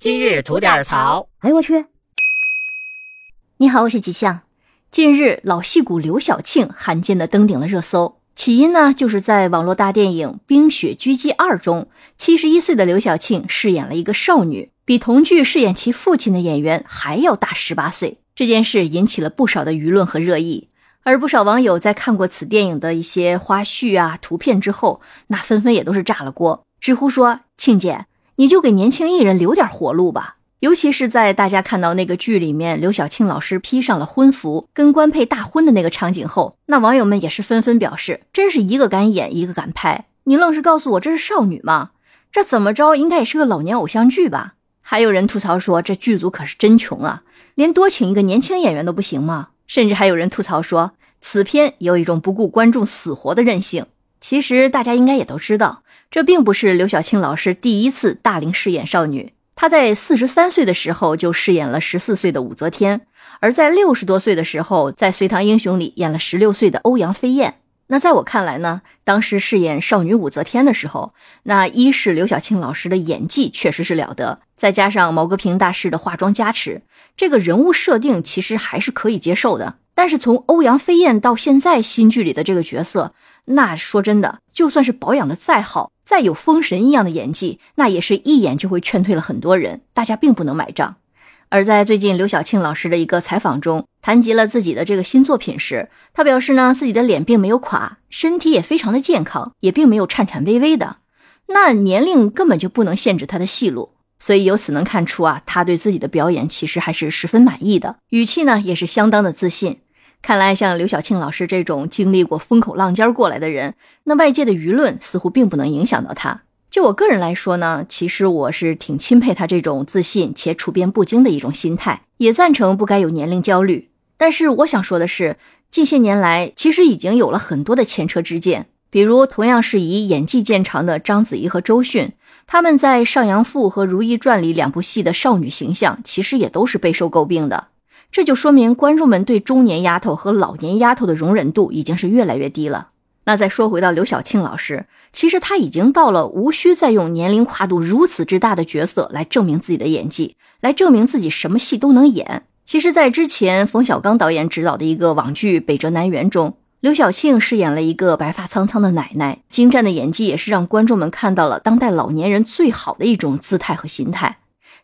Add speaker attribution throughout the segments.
Speaker 1: 今日吐点槽。
Speaker 2: 哎呦我去！
Speaker 3: 你好，我是吉祥。近日，老戏骨刘晓庆罕见的登顶了热搜。起因呢，就是在网络大电影《冰雪狙击二》中，七十一岁的刘晓庆饰演了一个少女，比同剧饰演其父亲的演员还要大十八岁。这件事引起了不少的舆论和热议，而不少网友在看过此电影的一些花絮啊、图片之后，那纷纷也都是炸了锅，直呼说：“庆姐。”你就给年轻艺人留点活路吧，尤其是在大家看到那个剧里面刘晓庆老师披上了婚服跟官配大婚的那个场景后，那网友们也是纷纷表示，真是一个敢演一个敢拍，你愣是告诉我这是少女吗？这怎么着应该也是个老年偶像剧吧？还有人吐槽说这剧组可是真穷啊，连多请一个年轻演员都不行吗？甚至还有人吐槽说此片有一种不顾观众死活的任性。其实大家应该也都知道，这并不是刘晓庆老师第一次大龄饰演少女。她在四十三岁的时候就饰演了十四岁的武则天，而在六十多岁的时候，在《隋唐英雄》里演了十六岁的欧阳飞燕。那在我看来呢，当时饰演少女武则天的时候，那一是刘晓庆老师的演技确实是了得，再加上毛戈平大师的化妆加持，这个人物设定其实还是可以接受的。但是从欧阳飞燕到现在新剧里的这个角色，那说真的，就算是保养的再好，再有封神一样的演技，那也是一眼就会劝退了很多人，大家并不能买账。而在最近刘晓庆老师的一个采访中，谈及了自己的这个新作品时，他表示呢，自己的脸并没有垮，身体也非常的健康，也并没有颤颤巍巍的，那年龄根本就不能限制他的戏路。所以由此能看出啊，他对自己的表演其实还是十分满意的，语气呢也是相当的自信。看来，像刘晓庆老师这种经历过风口浪尖过来的人，那外界的舆论似乎并不能影响到他。就我个人来说呢，其实我是挺钦佩他这种自信且处变不惊的一种心态，也赞成不该有年龄焦虑。但是我想说的是，近些年来其实已经有了很多的前车之鉴，比如同样是以演技见长的章子怡和周迅，他们在《上阳赋》和《如懿传》里两部戏的少女形象，其实也都是备受诟病的。这就说明观众们对中年丫头和老年丫头的容忍度已经是越来越低了。那再说回到刘晓庆老师，其实她已经到了无需再用年龄跨度如此之大的角色来证明自己的演技，来证明自己什么戏都能演。其实，在之前冯小刚导演执导的一个网剧《北辙南辕》中，刘晓庆饰演了一个白发苍苍的奶奶，精湛的演技也是让观众们看到了当代老年人最好的一种姿态和心态。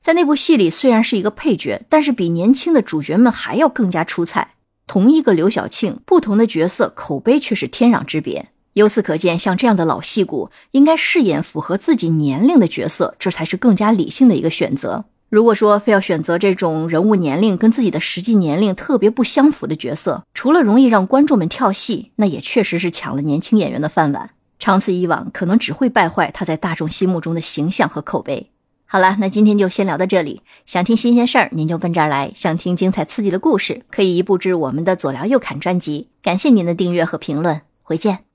Speaker 3: 在那部戏里，虽然是一个配角，但是比年轻的主角们还要更加出彩。同一个刘晓庆，不同的角色口碑却是天壤之别。由此可见，像这样的老戏骨，应该饰演符合自己年龄的角色，这才是更加理性的一个选择。如果说非要选择这种人物年龄跟自己的实际年龄特别不相符的角色，除了容易让观众们跳戏，那也确实是抢了年轻演员的饭碗。长此以往，可能只会败坏他在大众心目中的形象和口碑。好了，那今天就先聊到这里。想听新鲜事儿，您就奔这儿来；想听精彩刺激的故事，可以移步至我们的左聊右侃专辑。感谢您的订阅和评论，回见。